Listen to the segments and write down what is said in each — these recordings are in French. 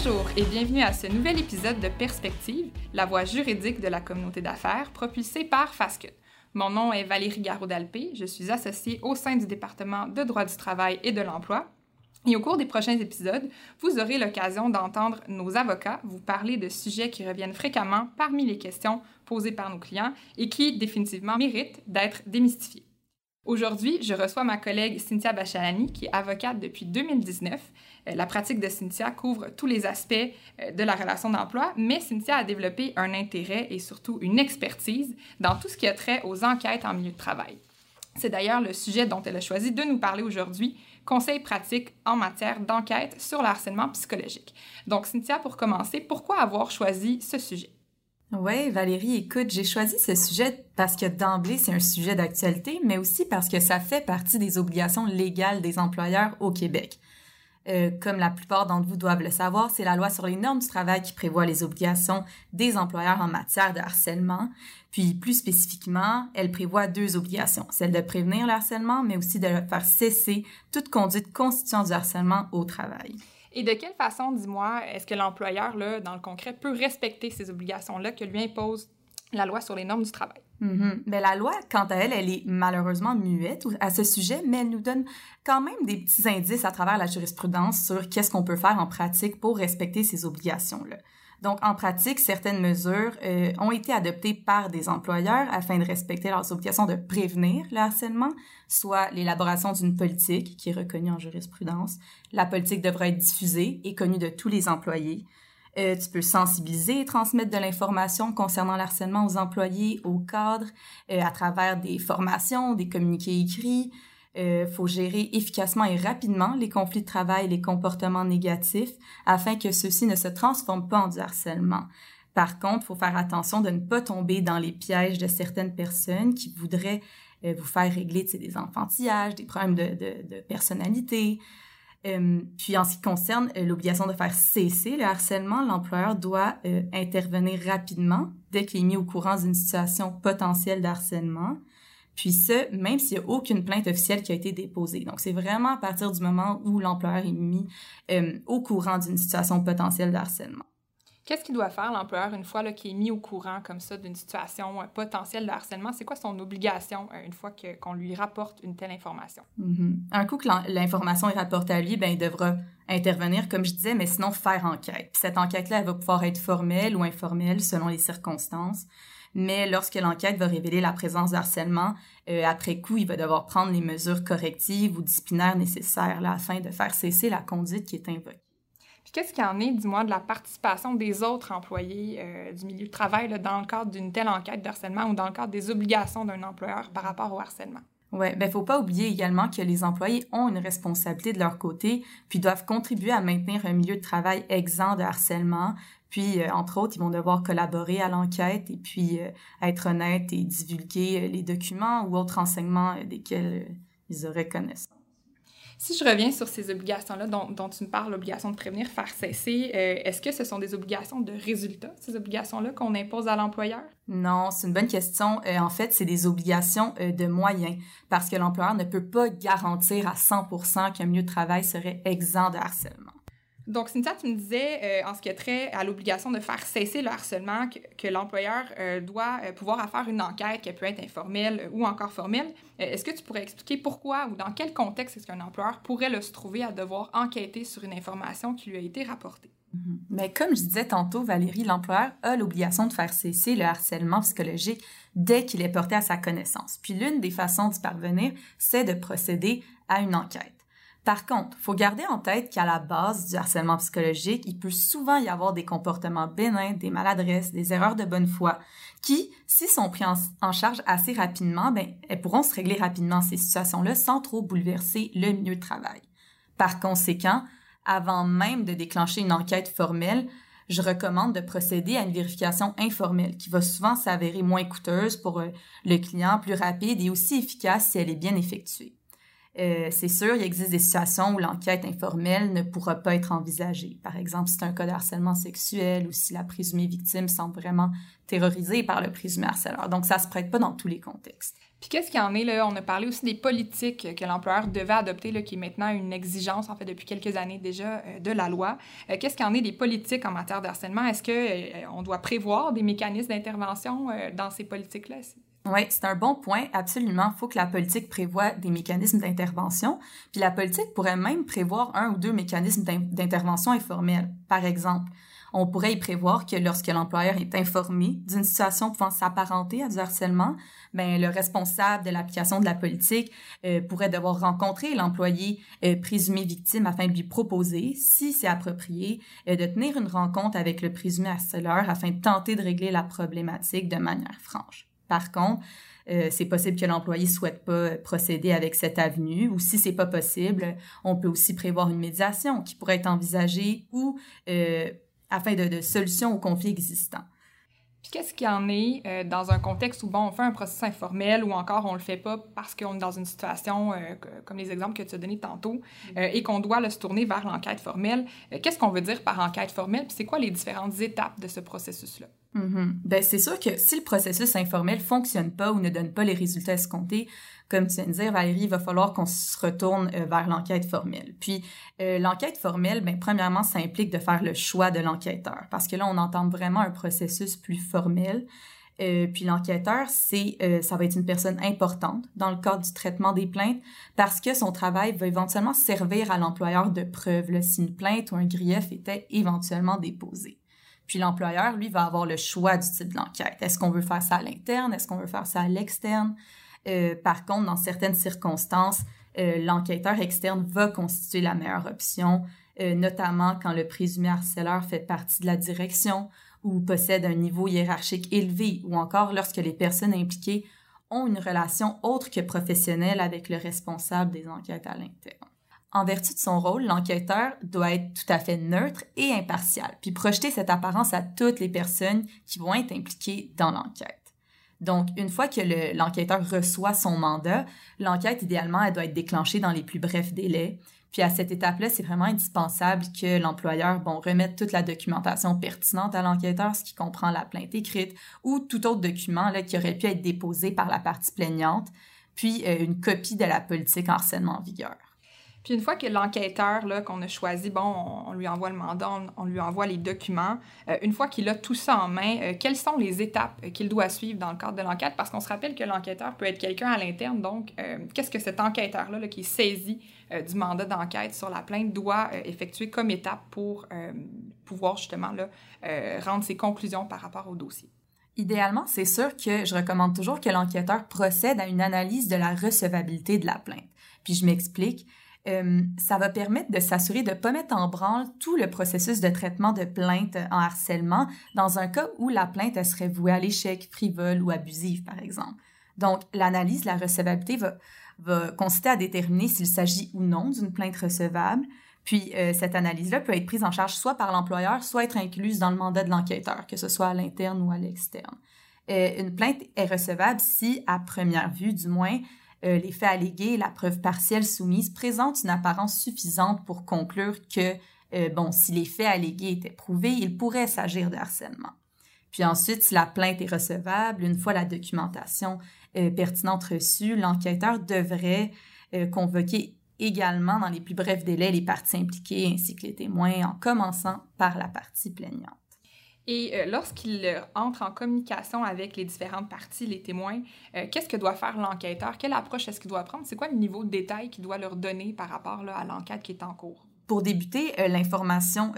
Bonjour et bienvenue à ce nouvel épisode de Perspective, la voie juridique de la communauté d'affaires propulsée par Fascut. Mon nom est Valérie Garot-Dalpé, je suis associée au sein du département de droit du travail et de l'emploi. Et au cours des prochains épisodes, vous aurez l'occasion d'entendre nos avocats vous parler de sujets qui reviennent fréquemment parmi les questions posées par nos clients et qui définitivement méritent d'être démystifiés. Aujourd'hui, je reçois ma collègue Cynthia Bachalani, qui est avocate depuis 2019. Euh, la pratique de Cynthia couvre tous les aspects euh, de la relation d'emploi, mais Cynthia a développé un intérêt et surtout une expertise dans tout ce qui a trait aux enquêtes en milieu de travail. C'est d'ailleurs le sujet dont elle a choisi de nous parler aujourd'hui, conseils pratiques en matière d'enquête sur le harcèlement psychologique. Donc, Cynthia, pour commencer, pourquoi avoir choisi ce sujet? Oui, Valérie, écoute, j'ai choisi ce sujet parce que d'emblée, c'est un sujet d'actualité, mais aussi parce que ça fait partie des obligations légales des employeurs au Québec. Euh, comme la plupart d'entre vous doivent le savoir, c'est la loi sur les normes du travail qui prévoit les obligations des employeurs en matière de harcèlement. Puis plus spécifiquement, elle prévoit deux obligations, celle de prévenir le harcèlement, mais aussi de faire cesser toute conduite constituant du harcèlement au travail. Et de quelle façon, dis-moi, est-ce que l'employeur, là, dans le concret, peut respecter ces obligations-là que lui impose la loi sur les normes du travail? Mm Mais la loi, quant à elle, elle est malheureusement muette à ce sujet, mais elle nous donne quand même des petits indices à travers la jurisprudence sur qu'est-ce qu'on peut faire en pratique pour respecter ces obligations-là. Donc, en pratique, certaines mesures euh, ont été adoptées par des employeurs afin de respecter leurs obligations de prévenir le harcèlement, soit l'élaboration d'une politique qui est reconnue en jurisprudence. La politique devra être diffusée et connue de tous les employés. Euh, tu peux sensibiliser et transmettre de l'information concernant le harcèlement aux employés, aux cadres, euh, à travers des formations, des communiqués écrits, euh, faut gérer efficacement et rapidement les conflits de travail et les comportements négatifs afin que ceux-ci ne se transforment pas en du harcèlement. Par contre, faut faire attention de ne pas tomber dans les pièges de certaines personnes qui voudraient euh, vous faire régler des enfantillages, des problèmes de, de, de personnalité. Euh, puis en ce qui concerne l'obligation de faire cesser le harcèlement, l'employeur doit intervenir rapidement dès qu'il est mis au courant d'une situation potentielle de harcèlement. Puis ce, même s'il n'y a aucune plainte officielle qui a été déposée. Donc, c'est vraiment à partir du moment où l'employeur est mis euh, au courant d'une situation potentielle de harcèlement. Qu'est-ce qu'il doit faire, l'employeur, une fois qu'il est mis au courant comme ça d'une situation euh, potentielle de harcèlement? C'est quoi son obligation euh, une fois qu'on lui rapporte une telle information? Mm-hmm. Un coup que l'information est rapportée à lui, ben, il devra intervenir, comme je disais, mais sinon faire enquête. Puis cette enquête-là, elle va pouvoir être formelle ou informelle selon les circonstances mais lorsque l'enquête va révéler la présence de harcèlement, euh, après coup, il va devoir prendre les mesures correctives ou disciplinaires nécessaires là, afin de faire cesser la conduite qui est invoquée. Puis qu'est-ce qu'il en est, dis-moi, de la participation des autres employés euh, du milieu de travail là, dans le cadre d'une telle enquête de harcèlement ou dans le cadre des obligations d'un employeur par rapport au harcèlement? Ouais, ben faut pas oublier également que les employés ont une responsabilité de leur côté, puis doivent contribuer à maintenir un milieu de travail exempt de harcèlement, puis, euh, entre autres, ils vont devoir collaborer à l'enquête et puis euh, être honnêtes et divulguer euh, les documents ou autres renseignements desquels ils auraient connaissance. Si je reviens sur ces obligations-là dont, dont, tu me parles, l'obligation de prévenir, faire cesser, est-ce que ce sont des obligations de résultat, ces obligations-là qu'on impose à l'employeur? Non, c'est une bonne question. en fait, c'est des obligations de moyens parce que l'employeur ne peut pas garantir à 100% qu'un milieu de travail serait exempt de harcèlement. Donc, Cynthia, tu me disais, euh, en ce qui a trait à l'obligation de faire cesser le harcèlement, que, l'employeur euh, doit euh, pouvoir faire une enquête qui peut être informelle ou encore formelle. est-ce que tu pourrais expliquer pourquoi ou dans quel contexte est-ce qu'un employeur pourrait se trouver à devoir enquêter sur une information qui lui a été rapportée? Mm-hmm. Mais comme je disais tantôt, Valérie, l'employeur a l'obligation de faire cesser le harcèlement psychologique dès qu'il est porté à sa connaissance. Puis l'une des façons d'y parvenir, c'est de procéder à une enquête. Par contre, faut garder en tête qu'à la base du harcèlement psychologique, il peut souvent y avoir des comportements bénins, des maladresses, des erreurs de bonne foi, qui, s'ils sont pris en, charge assez rapidement, ben, elles pourront se régler rapidement ces situations-là sans trop bouleverser le milieu de travail. Par conséquent, avant même de déclencher une enquête formelle, je recommande de procéder à une vérification informelle qui va souvent s'avérer moins coûteuse pour euh, le client, plus rapide et aussi efficace si elle est bien effectuée. Euh, c'est sûr, il existe des situations où l'enquête informelle ne pourra pas être envisagée. Par exemple, si c'est un cas de harcèlement sexuel ou si la présumée victime semble vraiment terrorisée par le présumé harceleur. Donc, ça se prête pas dans tous les contextes. Puis qu'est-ce qu'il en est là? On a parlé aussi des politiques que l'employeur devait adopter, qui est maintenant une exigence en fait depuis quelques années déjà euh, de la loi. Euh, qu'est-ce qu'il en est des politiques en matière de harcèlement Est-ce que on doit prévoir des mécanismes d'intervention dans ces politiques-là? Oui, c'est un bon point. Absolument. Il faut que la politique prévoie des mécanismes d'intervention. Puis la politique pourrait même prévoir un ou deux mécanismes d'intervention informels. Par exemple, on pourrait y prévoir que lorsque l'employeur est informé d'une situation pouvant s'apparenter à du harcèlement, ben, le responsable de l'application de la politique euh, pourrait devoir rencontrer l'employé euh, présumé victime afin de lui proposer, si c'est approprié, euh, de tenir une rencontre avec le présumé harceleur afin de tenter de régler la problématique de manière franche. Par contre, euh, c'est possible que l'employé souhaite pas procéder avec cette avenue ou si c'est pas possible, on peut aussi prévoir une médiation qui pourrait être envisagée ou euh, afin de, de solutions aux conflits existants. Puis qu'est-ce qu'il y en est euh, dans un contexte où, bon, on fait un processus informel ou encore on le fait pas parce qu'on est dans une situation, euh, comme les exemples que tu as donnés tantôt, euh, et qu'on doit se tourner vers l'enquête formelle. qu'est-ce qu'on veut dire par enquête formelle? Puis c'est quoi les différentes étapes de ce processus-là? Mm-hmm. Ben, c'est sûr que si le processus informel fonctionne pas ou ne donne pas les résultats escomptés, comme tu viens de dire, Valérie, il va falloir qu'on se retourne euh, vers l'enquête formelle. Puis, euh, l'enquête formelle, ben, premièrement, ça implique de faire le choix de l'enquêteur, parce que là, on entend vraiment un processus plus formel. Euh, puis l'enquêteur, c'est, euh, ça va être une personne importante dans le cadre du traitement des plaintes parce que son travail va éventuellement servir à l'employeur de preuve là, si une plainte ou un grief était éventuellement déposé. Puis l'employeur, lui, va avoir le choix du type d'enquête. Est-ce qu'on veut faire ça à l'interne? Est-ce qu'on veut faire ça à l'externe? Euh, par contre, dans certaines circonstances, euh, l'enquêteur externe va constituer la meilleure option, euh, notamment quand le présumé harceleur fait partie de la direction ou possède un niveau hiérarchique élevé ou encore lorsque les personnes impliquées ont une relation autre que professionnelle avec le responsable des enquêtes à l'interne. En vertu de son rôle, l'enquêteur doit être tout à fait neutre et impartial, puis projeter cette apparence à toutes les personnes qui vont être impliquées dans l'enquête. Donc, une fois que l'enquêteur reçoit son mandat, l'enquête, idéalement, elle doit être déclenchée dans les plus brefs délais. Puis à cette étape-là, c'est vraiment indispensable que l'employeur bon, remette toute la documentation pertinente à l'enquêteur, ce qui comprend la plainte écrite ou tout autre document là, qui aurait pu être déposé par la partie plaignante, puis euh, une copie de la politique en harcèlement en vigueur. Puis une fois que l'enquêteur qu'on a choisi, bon, on, lui envoie le mandat, on, lui envoie les documents, euh, une fois qu'il a tout ça en main, euh, quelles sont les étapes euh, qu'il doit suivre dans le cadre de l'enquête? Parce qu'on se rappelle que l'enquêteur peut être quelqu'un à l'interne, donc qu'est-ce que cet enquêteur-là qui est saisi du mandat d'enquête sur la plainte doit effectuer comme étape pour pouvoir justement là, rendre ses conclusions par rapport au dossier? Idéalement, c'est sûr que je recommande toujours que l'enquêteur procède à une analyse de la recevabilité de la plainte. Puis je m'explique. Euh, ça va permettre de s'assurer de ne pas mettre en branle tout le processus de traitement de plainte en harcèlement dans un cas où la plainte serait vouée à l'échec, frivole ou abusive, par exemple. Donc, l'analyse de la recevabilité va, consister à déterminer s'il s'agit ou non d'une plainte recevable. Puis, euh, cette analyse-là peut être prise en charge soit par l'employeur, soit être incluse dans le mandat de l'enquêteur, que ce soit à l'interne ou à l'externe. Euh, une plainte est recevable si, à première vue du moins, euh, les faits allégués la preuve partielle soumise présentent une apparence suffisante pour conclure que, euh, bon, si les faits allégués étaient prouvés, il pourrait s'agir de harcèlement. Puis ensuite, si la plainte est recevable, une fois la documentation euh, pertinente reçue, l'enquêteur devrait convoquer également dans les plus brefs délais les parties impliquées ainsi que les témoins en commençant par la partie plaignante. Et euh, lorsqu'il euh, entre en communication avec les différentes parties, les témoins, euh, qu'est-ce que doit faire l'enquêteur? Quelle approche est-ce qu'il doit prendre? C'est quoi le niveau de détail qu'il doit leur donner par rapport à l'enquête qui est en cours? Pour débuter, l'information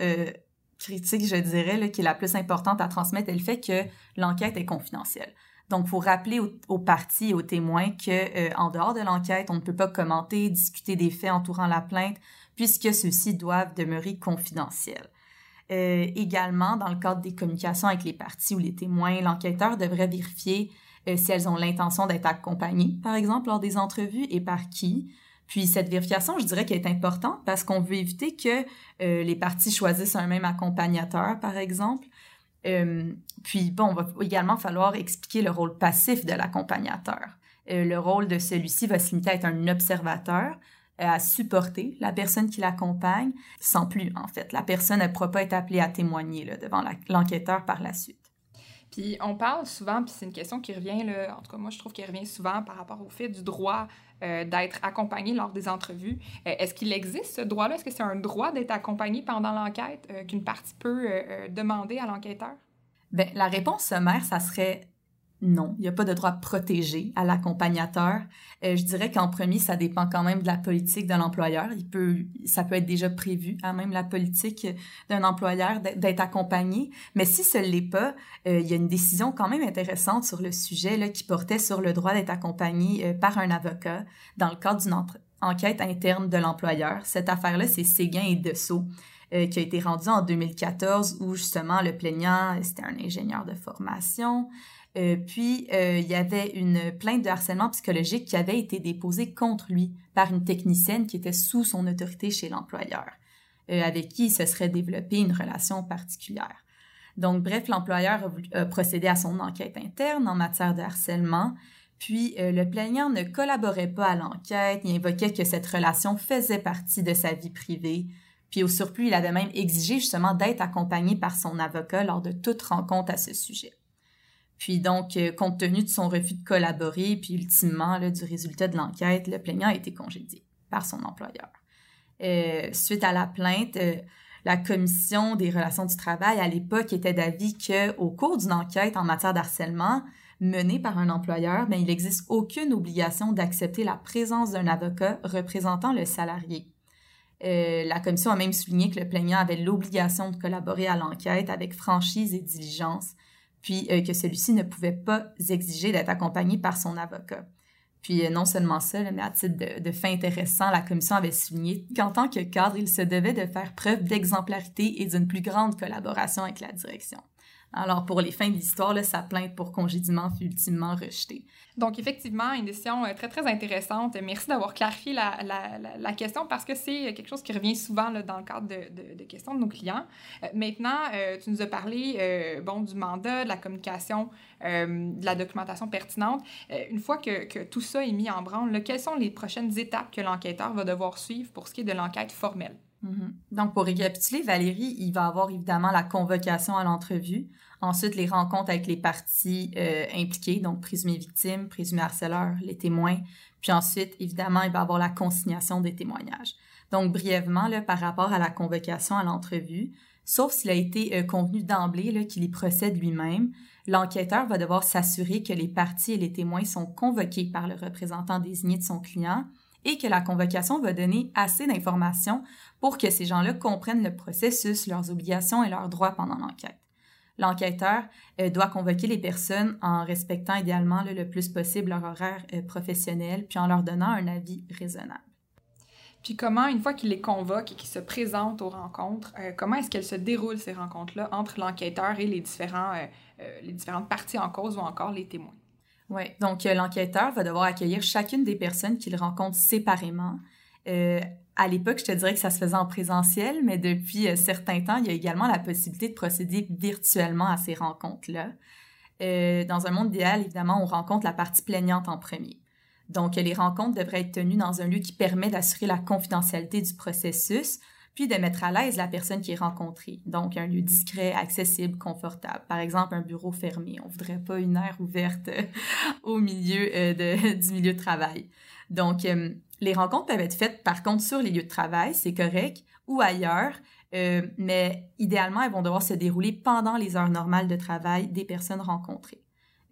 critique, je dirais, qui est la plus importante à transmettre, est le fait que l'enquête est confidentielle. Donc, il faut rappeler aux, parties et aux témoins que, en dehors de l'enquête, on ne peut pas commenter, discuter des faits entourant la plainte, puisque ceux-ci doivent demeurer confidentiels. Euh, également, dans le cadre des communications avec les parties ou les témoins, l'enquêteur devrait vérifier euh, si elles ont l'intention d'être accompagnées, par exemple, lors des entrevues et par qui. Puis cette vérification, je dirais qu'elle est importante parce qu'on veut éviter que euh, les parties choisissent un même accompagnateur, par exemple. puis bon, il va également falloir expliquer le rôle passif de l'accompagnateur. le rôle de celui-ci va se limiter à être un observateur, à supporter la personne qui l'accompagne, sans plus, en fait. La personne ne pourra pas être appelée à témoigner là, devant l'enquêteur par la suite. Puis on parle souvent, puis c'est une question qui revient, là, en tout cas moi je trouve qu'elle revient souvent par rapport au fait du droit euh, d'être accompagné lors des entrevues. Euh, est-ce qu'il existe ce droit-là? Est-ce que c'est un droit d'être accompagné pendant l'enquête euh, qu'une partie peut demander à l'enquêteur? Bien, la réponse sommaire, ça serait non, il n'y a pas de droit protégé à l'accompagnateur. Euh, je dirais qu'en premier, ça dépend quand même de la politique de l'employeur. Il peut, ça peut être déjà prévu, à même la politique d'un employeur d'être accompagné. Mais si ce l'est pas, euh, il y a une décision quand même intéressante sur le sujet là, qui portait sur le droit d'être accompagné euh, par un avocat dans le cadre d'une enquête interne de l'employeur. Cette affaire-là, c'est Séguin et Dessau. qui a été rendue en 2014 où justement le plaignant, c'était un ingénieur de formation, euh, puis, euh, il y avait une plainte de harcèlement psychologique qui avait été déposée contre lui par une technicienne qui était sous son autorité chez l'employeur, euh, avec qui il se serait développé une relation particulière. Donc, bref, l'employeur a, procédé à son enquête interne en matière de harcèlement, puis le plaignant ne collaborait pas à l'enquête, il invoquait que cette relation faisait partie de sa vie privée, puis au surplus, il avait même exigé justement d'être accompagné par son avocat lors de toute rencontre à ce sujet. Puis donc, euh, compte tenu de son refus de collaborer, puis ultimement du résultat de l'enquête, le plaignant a été congédié par son employeur. Euh, suite à la plainte, euh, la commission des relations du travail à l'époque était d'avis qu'au cours d'une enquête en matière d'harcèlement menée par un employeur, ben, il n'existe aucune obligation d'accepter la présence d'un avocat représentant le salarié. la commission a même souligné que le plaignant avait l'obligation de collaborer à l'enquête avec franchise et diligence, puis euh, que celui-ci ne pouvait pas exiger d'être accompagné par son avocat. Puis euh, non seulement ça, mais à titre de, de, fait intéressant, la commission avait souligné qu'en tant que cadre, il se devait de faire preuve d'exemplarité et d'une plus grande collaboration avec la direction. Alors, pour les fins de l'histoire, sa plainte pour congédiement fut ultimement rejetée. Donc, effectivement, une décision euh, très, très intéressante. Merci d'avoir clarifié la, la, la, question parce que c'est quelque chose qui revient souvent dans le cadre de, de, questions de nos clients. Euh, maintenant, euh, tu nous as parlé bon, du mandat, de la communication, de la documentation pertinente. une fois que, que, tout ça est mis en branle, quelles sont les prochaines étapes que l'enquêteur va devoir suivre pour ce qui est de l'enquête formelle? Mhm. Donc, pour récapituler, Valérie, il va avoir évidemment la convocation à l'entrevue, ensuite les rencontres avec les parties euh, impliquées, donc présumées victimes, présumés harceleurs, les témoins, puis ensuite, évidemment, il va avoir la consignation des témoignages. Donc, brièvement, là, par rapport à la convocation à l'entrevue, sauf s'il a été euh, convenu d'emblée qu'il y procède lui-même, l'enquêteur va devoir s'assurer que les parties et les témoins sont convoqués par le représentant désigné de son client et que la convocation va donner assez d'informations pour que ces gens-là comprennent le processus, leurs obligations et leurs droits pendant l'enquête. L'enquêteur euh, doit convoquer les personnes en respectant idéalement le plus possible leur horaire euh, professionnel, puis en leur donnant un avis raisonnable. Puis comment, une fois qu'il les convoque et qu'il se présente aux rencontres, euh, comment est-ce qu'elles se déroulent ces rencontres-là entre l'enquêteur et les, les différentes parties en cause ou encore les témoins? Oui, donc l'enquêteur va devoir accueillir chacune des personnes qu'il rencontre séparément. À l'époque, je te dirais que ça se faisait en présentiel, mais depuis euh, certain temps, il y a également la possibilité de procéder virtuellement à ces rencontres-là. Euh, dans un monde idéal, évidemment, on rencontre la partie plaignante en premier. Donc, les rencontres devraient être tenues dans un lieu qui permet d'assurer la confidentialité du processus, de mettre à l'aise la personne qui est rencontrée. Donc, un lieu discret, accessible, confortable. Par exemple, un bureau fermé. On voudrait pas une aire ouverte au milieu euh, du milieu de travail. Donc, les rencontres peuvent être faites, par contre, sur les lieux de travail, c'est correct, ou ailleurs, euh, mais idéalement, elles vont devoir se dérouler pendant les heures normales de travail des personnes rencontrées.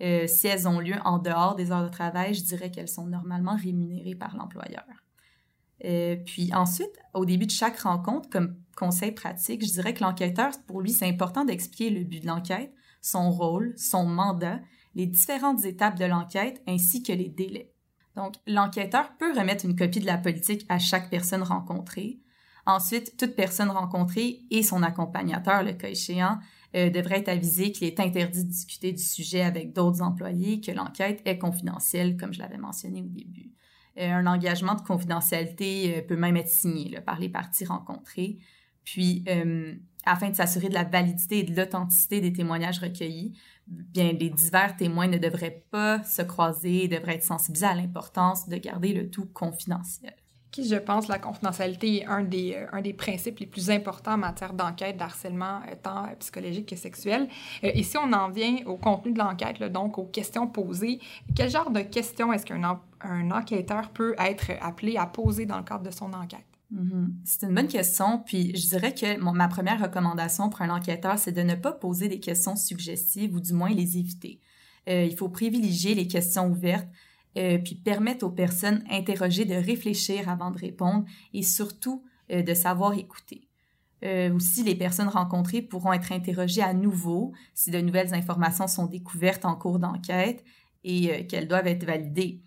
Euh, si elles ont lieu en dehors des heures de travail, je dirais qu'elles sont normalement rémunérées par l'employeur. Euh, puis ensuite, au début de chaque rencontre, comme conseil pratique, je dirais que l'enquêteur, pour lui, c'est important d'expliquer le but de l'enquête, son rôle, son mandat, les différentes étapes de l'enquête ainsi que les délais. Donc, l'enquêteur peut remettre une copie de la politique à chaque personne rencontrée. Ensuite, toute personne rencontrée et son accompagnateur, le cas échéant, euh, devraient être avisés qu'il est interdit de discuter du sujet avec d'autres employés, que l'enquête est confidentielle, comme je l'avais mentionné au début. Euh, un engagement de confidentialité euh, peut même être signé par les parties rencontrées. Puis, afin de s'assurer de la validité et de l'authenticité des témoignages recueillis, bien, les divers témoins ne devraient pas se croiser, devraient être sensibilisés à l'importance de garder le tout confidentiel. Qui, je pense, la confidentialité est un des, euh, un des principes les plus importants en matière d'enquête d'harcèlement, euh, tant euh, psychologique que sexuel. et si on en vient au contenu de l'enquête, donc aux questions posées, quel genre de questions est-ce qu'un un enquêteur peut être appelé à poser dans le cadre de son enquête? Mm-hmm. C'est une bonne question, puis je dirais que ma première recommandation pour un enquêteur, c'est de ne pas poser des questions suggestives ou du moins les éviter. Euh, il faut privilégier les questions ouvertes, euh, puis permettre aux personnes interrogées de réfléchir avant de répondre et surtout euh, de savoir écouter. aussi, les personnes rencontrées pourront être interrogées à nouveau si de nouvelles informations sont découvertes en cours d'enquête et qu'elles doivent être validées.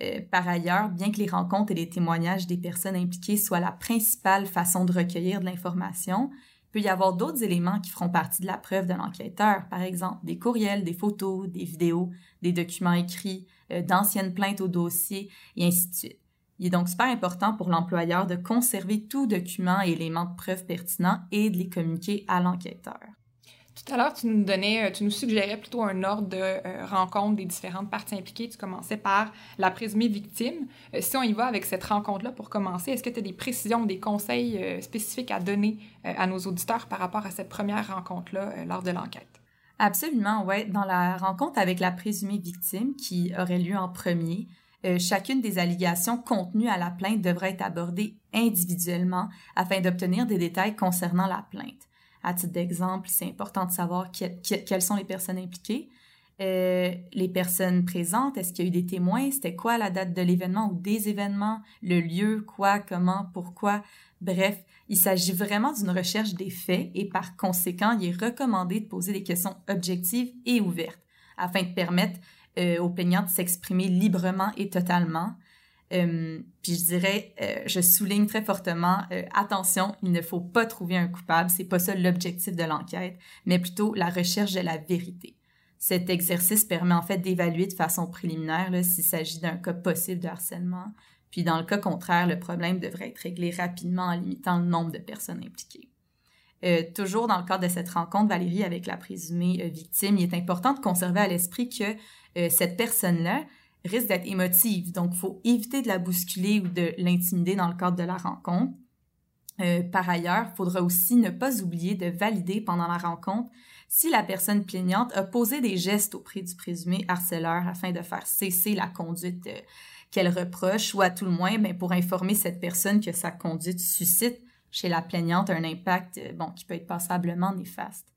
Euh, par ailleurs, bien que les rencontres et les témoignages des personnes impliquées soient la principale façon de recueillir de l'information, peut y avoir d'autres éléments qui feront partie de la preuve de l'enquêteur, par exemple des courriels, des photos, des vidéos, des documents écrits, euh, d'anciennes plaintes au dossier, et ainsi de suite. Il est donc super important pour l'employeur de conserver tout document et élément de preuve pertinent et de les communiquer à l'enquêteur. Tout à l'heure, tu nous donnais, euh, tu nous suggérais plutôt un ordre de euh, rencontre des différentes parties impliquées. Tu commençais par la présumée victime. Euh, si on y va avec cette rencontre-là pour commencer, est-ce que tu as des précisions, des conseils spécifiques à donner à nos auditeurs par rapport à cette première rencontre-là lors de l'enquête? Absolument, oui. Dans la rencontre avec la présumée victime qui aurait lieu en premier, chacune des allégations contenues à la plainte devrait être abordée individuellement afin d'obtenir des détails concernant la plainte. À titre d'exemple, c'est important de savoir quelles sont les personnes impliquées, euh, les personnes présentes, est-ce qu'il y a eu des témoins, c'était quoi la date de l'événement ou des événements, le lieu, quoi, comment, pourquoi? Bref, il s'agit vraiment d'une recherche des faits et par conséquent, il est recommandé de poser des questions objectives et ouvertes afin de permettre euh, aux plaignants de s'exprimer librement et totalement euh, puis je dirais, euh, je souligne très fortement, euh, attention, il ne faut pas trouver un coupable, c'est pas ça l'objectif de l'enquête, mais plutôt la recherche de la vérité. Cet exercice permet en fait d'évaluer de façon préliminaire s'il s'agit d'un cas possible de harcèlement. Puis dans le cas contraire, le problème devrait être réglé rapidement en limitant le nombre de personnes impliquées. toujours dans le cadre de cette rencontre, Valérie, avec la présumée victime, il est important de conserver à l'esprit que cette personne-là, risque d'être émotive. Donc, il faut éviter de la bousculer ou de l'intimider dans le cadre de la rencontre. Euh, par ailleurs, il faudra aussi ne pas oublier de valider pendant la rencontre si la personne plaignante a posé des gestes auprès du présumé harceleur afin de faire cesser la conduite euh, qu'elle reproche ou à tout le moins ben, pour informer cette personne que sa conduite suscite chez la plaignante un impact euh, bon, qui peut être passablement néfaste.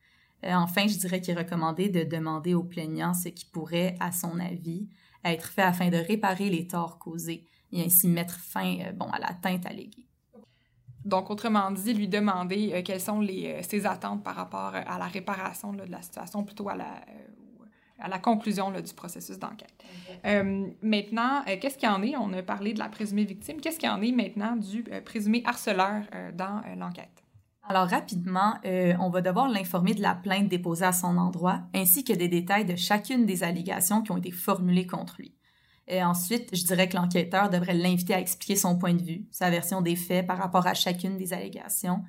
enfin, je dirais qu'il est recommandé de demander au plaignant ce qui pourrait, à son avis, être fait afin de réparer les torts causés et ainsi mettre fin euh, bon, à l'atteinte alléguée. Donc, autrement dit, lui demander euh, quelles sont les, euh, ses attentes par rapport à la réparation de la situation, plutôt à la, à la conclusion du processus d'enquête. maintenant, qu'est-ce qu'il y en est? On a parlé de la présumée victime. Qu'est-ce qu'il y en est maintenant du présumé harceleur dans l'enquête? Alors rapidement, euh, on va devoir l'informer de la plainte déposée à son endroit, ainsi que des détails de chacune des allégations qui ont été formulées contre lui. Et ensuite, je dirais que l'enquêteur devrait l'inviter à expliquer son point de vue, sa version des faits par rapport à chacune des allégations.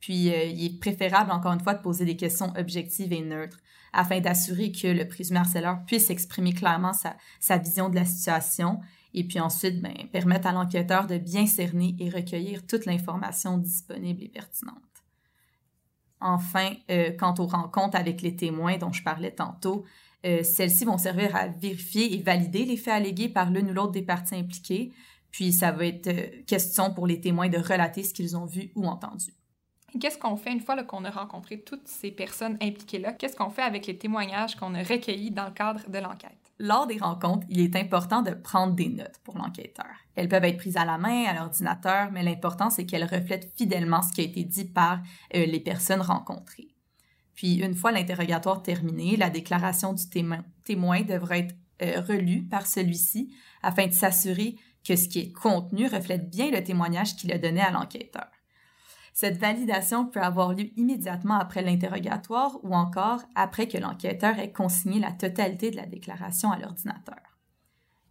Puis, euh, il est préférable, encore une fois, de poser des questions objectives et neutres afin d'assurer que le présumé harceleur puisse exprimer clairement sa, vision de la situation et puis ensuite, ben, permettre à l'enquêteur de bien cerner et recueillir toute l'information disponible et pertinente. Enfin, euh, quant aux rencontres avec les témoins dont je parlais tantôt, euh, celles-ci vont servir à vérifier et valider les faits allégués par l'une ou l'autre des parties impliquées, puis ça va être euh, question pour les témoins de relater ce qu'ils ont vu ou entendu. Qu'est-ce qu'on fait une fois qu'on a rencontré toutes ces personnes impliquées-là? Qu'est-ce qu'on fait avec les témoignages qu'on a recueillis dans le cadre de l'enquête? Lors des rencontres, il est important de prendre des notes pour l'enquêteur. Elles peuvent être prises à la main, à l'ordinateur, mais l'important, c'est qu'elles reflètent fidèlement ce qui a été dit par euh, les personnes rencontrées. Puis, une fois l'interrogatoire terminé, la déclaration du témoin, témoin devra être euh, relue par celui-ci afin de s'assurer que ce qui est contenu reflète bien le témoignage qu'il a donné à l'enquêteur. Cette validation peut avoir lieu immédiatement après l'interrogatoire ou encore après que l'enquêteur ait consigné la totalité de la déclaration à l'ordinateur.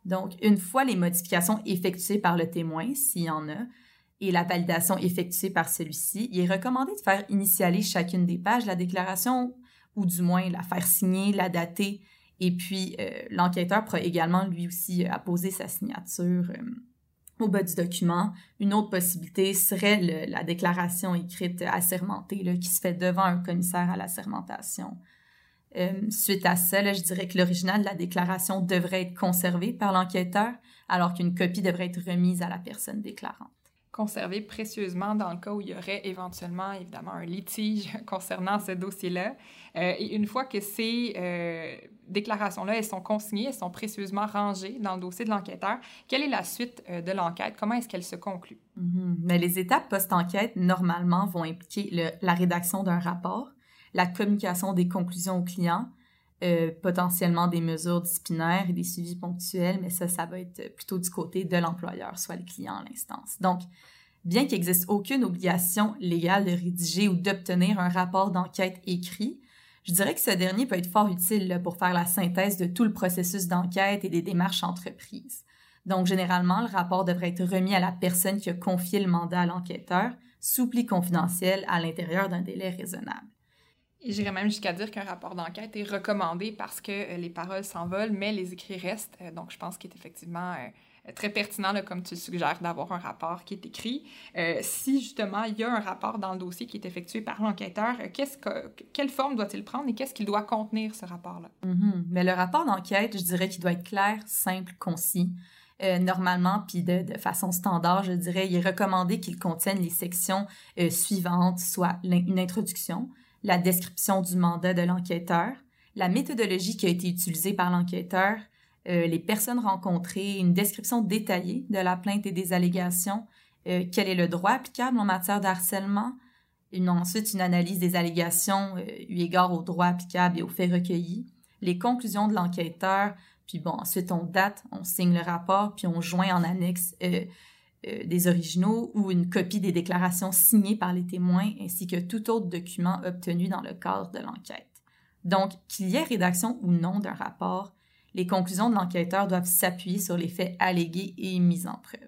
Donc, une fois les modifications effectuées par le témoin, s'il y en a, et la validation effectuée par celui-ci, il est recommandé de faire initialer chacune des pages de la déclaration ou du moins la faire signer, la dater, et puis euh, l'enquêteur pourra également lui aussi apposer sa signature au bas du document. Une autre possibilité serait la déclaration écrite assermentée là, qui se fait devant un commissaire à l'assermentation. Euh, suite à ça, je dirais que l'original de la déclaration devrait être conservé par l'enquêteur, alors qu'une copie devrait être remise à la personne déclarante. Conservé précieusement dans le cas où il y aurait éventuellement, évidemment, un litige concernant ce dossier-là. Euh, et une fois que ces euh, déclarations-là, elles sont consignées, elles sont précieusement rangées dans le dossier de l'enquêteur, quelle est la suite de l'enquête? Comment est-ce qu'elle se conclut? Mm-hmm. Mais les étapes post-enquête, normalement, vont impliquer la rédaction d'un rapport, la communication des conclusions aux clients, euh, potentiellement des mesures disciplinaires et des suivis ponctuels, mais ça, ça va être plutôt du côté de l'employeur, soit le client l'instance. Donc, bien qu'il n'existe aucune obligation légale de rédiger ou d'obtenir un rapport d'enquête écrit, je dirais que ce dernier peut être fort utile pour faire la synthèse de tout le processus d'enquête et des démarches entreprises. Donc, généralement, le rapport devrait être remis à la personne qui a confié le mandat à l'enquêteur, sous pli confidentiel à l'intérieur d'un délai raisonnable. J'irais même jusqu'à dire qu'un rapport d'enquête est recommandé parce que euh, les paroles s'envolent, mais les écrits restent. Euh, donc, je pense qu'il est effectivement euh, très pertinent, comme tu suggères, d'avoir un rapport qui est écrit. si justement il y a un rapport dans le dossier qui est effectué par l'enquêteur, quelle forme doit-il prendre et qu'est-ce qu'il doit contenir, ce rapport-là? Mm-hmm. Mais le rapport d'enquête, je dirais qu'il doit être clair, simple, concis. normalement, puis de, façon standard, je dirais, il est recommandé qu'il contienne les sections suivantes, soit une introduction, la description du mandat de l'enquêteur, la méthodologie qui a été utilisée par l'enquêteur, euh, les personnes rencontrées, une description détaillée de la plainte et des allégations, euh, quel est le droit applicable en matière de harcèlement, ensuite une analyse des allégations euh, eu égard aux droits applicables et aux faits recueillis, les conclusions de l'enquêteur, puis bon, ensuite on date, on signe le rapport, puis on joint en annexe euh, des originaux ou une copie des déclarations signées par les témoins ainsi que tout autre document obtenu dans le cadre de l'enquête. Donc, qu'il y ait rédaction ou non d'un rapport, les conclusions de l'enquêteur doivent s'appuyer sur les faits allégués et mis en preuve.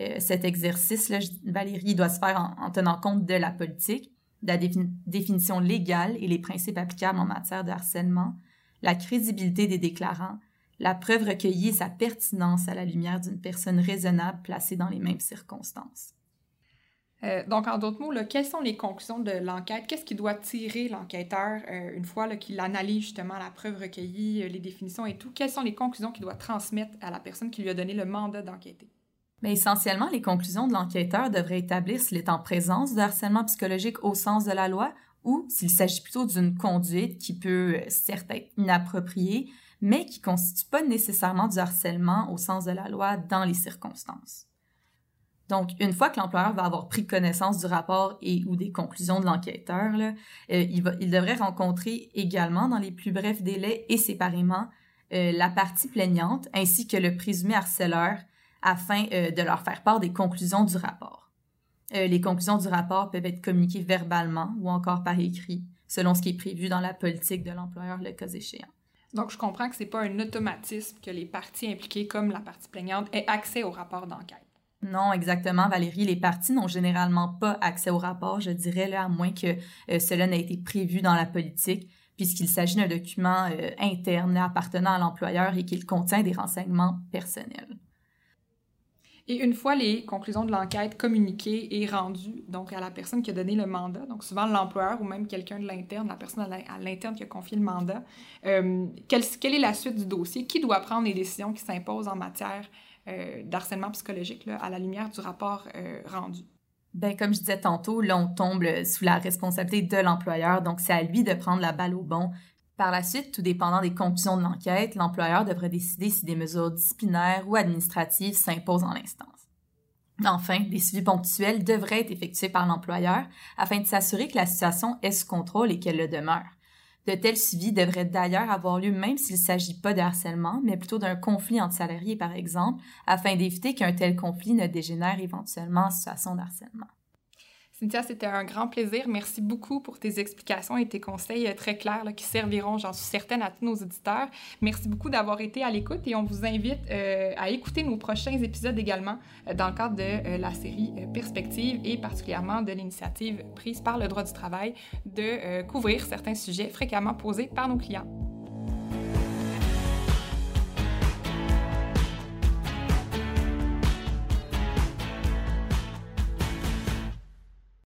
Euh, cet exercice-là, Valérie, doit se faire en, tenant compte de la politique, de la définition légale et les principes applicables en matière de harcèlement, la crédibilité des déclarants, la preuve recueillie et sa pertinence à la lumière d'une personne raisonnable placée dans les mêmes circonstances. Euh, donc, en d'autres mots, quelles sont les conclusions de l'enquête? Qu'est-ce qui doit tirer l'enquêteur euh, une fois qu'il analyse justement la preuve recueillie, euh, les définitions et tout? Quelles sont les conclusions qu'il doit transmettre à la personne qui lui a donné le mandat d'enquêter? Mais essentiellement, les conclusions de l'enquêteur devraient établir s'il est en présence de harcèlement psychologique au sens de la loi ou s'il s'agit plutôt d'une conduite qui peut certes être inappropriée, mais qui ne constitue pas nécessairement du harcèlement au sens de la loi dans les circonstances. Donc, une fois que l'employeur va avoir pris connaissance du rapport et ou des conclusions de l'enquêteur, euh, il, il, devrait rencontrer également dans les plus brefs délais et séparément euh, la partie plaignante ainsi que le présumé harceleur afin euh, de leur faire part des conclusions du rapport. les conclusions du rapport peuvent être communiquées verbalement ou encore par écrit, selon ce qui est prévu dans la politique de l'employeur le cas échéant. Donc, je comprends que ce n'est pas un automatisme que les parties impliquées, comme la partie plaignante, aient accès au rapport d'enquête. Non, exactement, Valérie. Les parties n'ont généralement pas accès au rapport, je dirais, là, à moins que euh, cela n'ait été prévu dans la politique, puisqu'il s'agit d'un document euh, interne appartenant à l'employeur et qu'il contient des renseignements personnels. Et une fois les conclusions de l'enquête communiquées et rendues donc à la personne qui a donné le mandat, donc souvent l'employeur ou même quelqu'un de l'interne, la personne à l'interne qui a confié le mandat, euh, quelle, est la suite du dossier? Qui doit prendre les décisions qui s'imposent en matière euh, d'harcèlement psychologique là, à la lumière du rapport euh, rendu? Ben, comme je disais tantôt, là, on tombe sous la responsabilité de l'employeur, donc c'est à lui de prendre la balle au bon par la suite, tout dépendant des conclusions de l'enquête, l'employeur devrait décider si des mesures disciplinaires ou administratives s'imposent en l'instance. Enfin, des suivis ponctuels devraient être effectués par l'employeur afin de s'assurer que la situation est sous contrôle et qu'elle le demeure. De tels suivis devraient d'ailleurs avoir lieu même s'il ne s'agit pas de harcèlement, mais plutôt d'un conflit entre salariés, par exemple, afin d'éviter qu'un tel conflit ne dégénère éventuellement en situation de harcèlement Cynthia, c'était un grand plaisir. Merci beaucoup pour tes explications et tes conseils euh, très clairs qui serviront, j'en suis certaine, à tous nos auditeurs. Merci beaucoup d'avoir été à l'écoute et on vous invite euh, à écouter nos prochains épisodes également euh, dans le cadre de la série Perspective et particulièrement de l'initiative prise par le droit du travail de couvrir certains sujets fréquemment posés par nos clients.